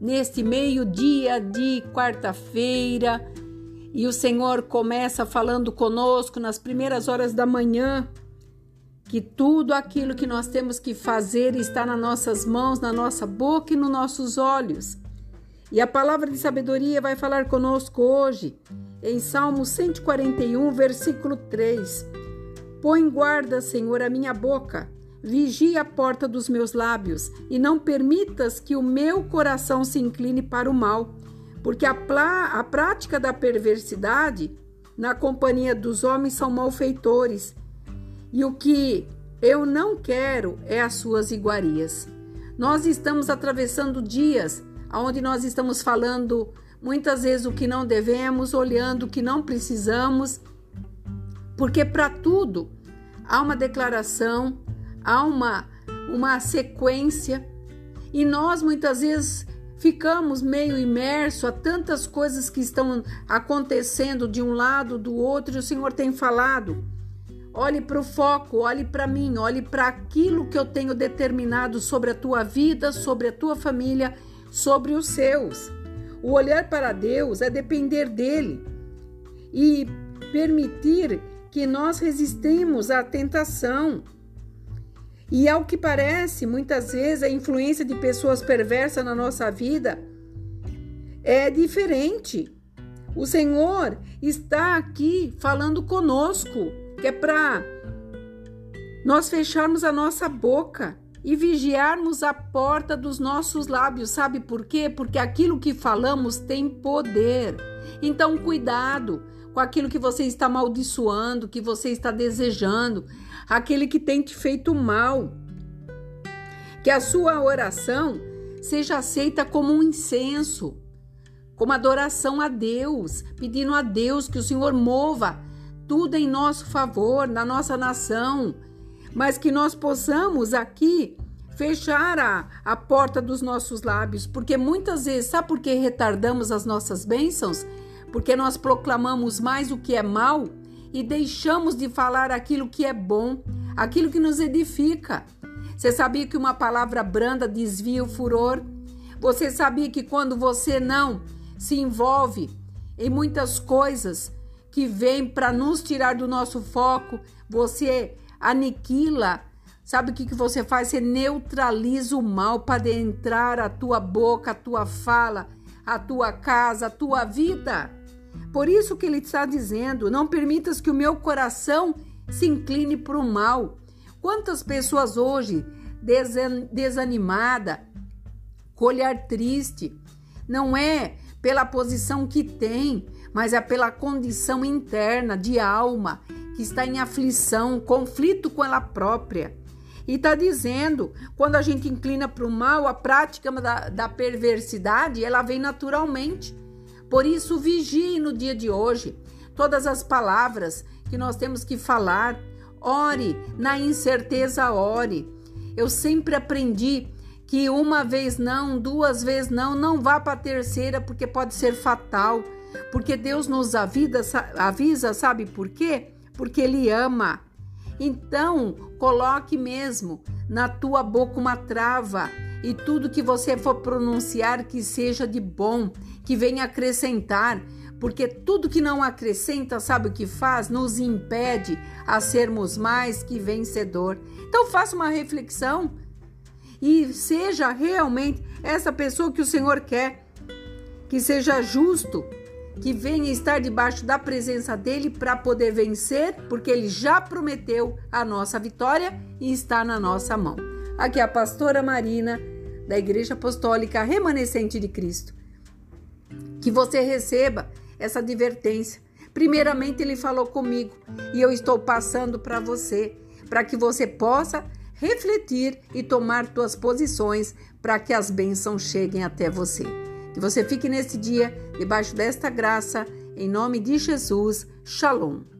neste meio-dia de quarta-feira. E o Senhor começa falando conosco nas primeiras horas da manhã que tudo aquilo que nós temos que fazer está nas nossas mãos, na nossa boca e nos nossos olhos. E a palavra de sabedoria vai falar conosco hoje, em Salmo 141, versículo 3. Põe guarda, Senhor, a minha boca, vigia a porta dos meus lábios, e não permitas que o meu coração se incline para o mal, porque a, a prática da perversidade na companhia dos homens são malfeitores e o que eu não quero é as suas iguarias. Nós estamos atravessando dias onde nós estamos falando muitas vezes o que não devemos, olhando o que não precisamos, porque para tudo há uma declaração, há uma, uma sequência, e nós muitas vezes ficamos meio imerso a tantas coisas que estão acontecendo de um lado, do outro, e o Senhor tem falado Olhe para o foco, olhe para mim, olhe para aquilo que eu tenho determinado sobre a tua vida, sobre a tua família, sobre os seus. O olhar para Deus é depender dele e permitir que nós resistemos à tentação. E ao que parece, muitas vezes a influência de pessoas perversas na nossa vida é diferente. O Senhor está aqui falando conosco que é para nós fecharmos a nossa boca e vigiarmos a porta dos nossos lábios. Sabe por quê? Porque aquilo que falamos tem poder. Então, cuidado com aquilo que você está amaldiçoando, que você está desejando, aquele que tem te feito mal. Que a sua oração seja aceita como um incenso, como adoração a Deus, pedindo a Deus que o Senhor mova tudo em nosso favor, na nossa nação, mas que nós possamos aqui fechar a, a porta dos nossos lábios, porque muitas vezes, sabe por que retardamos as nossas bênçãos? Porque nós proclamamos mais o que é mal e deixamos de falar aquilo que é bom, aquilo que nos edifica. Você sabia que uma palavra branda desvia o furor? Você sabia que quando você não se envolve em muitas coisas, que vem para nos tirar do nosso foco, você aniquila. Sabe o que, que você faz? Você neutraliza o mal para entrar a tua boca, a tua fala, a tua casa, a tua vida. Por isso que ele está dizendo: não permitas que o meu coração se incline para o mal. Quantas pessoas hoje desanimada, com olhar triste, não é pela posição que tem, mas é pela condição interna de alma que está em aflição, conflito com ela própria. E está dizendo, quando a gente inclina para o mal, a prática da, da perversidade, ela vem naturalmente. Por isso, vigie no dia de hoje. Todas as palavras que nós temos que falar, ore, na incerteza, ore. Eu sempre aprendi que uma vez não, duas vezes não, não vá para a terceira, porque pode ser fatal. Porque Deus nos avisa, avisa, sabe por quê? Porque Ele ama. Então, coloque mesmo na tua boca uma trava e tudo que você for pronunciar que seja de bom, que venha acrescentar, porque tudo que não acrescenta, sabe o que faz? Nos impede a sermos mais que vencedor. Então, faça uma reflexão e seja realmente essa pessoa que o Senhor quer, que seja justo, que venha estar debaixo da presença dele para poder vencer, porque ele já prometeu a nossa vitória e está na nossa mão. Aqui é a pastora Marina, da Igreja Apostólica Remanescente de Cristo. Que você receba essa advertência. Primeiramente, ele falou comigo e eu estou passando para você, para que você possa refletir e tomar suas posições para que as bênçãos cheguem até você. Que você fique nesse dia debaixo desta graça, em nome de Jesus. Shalom.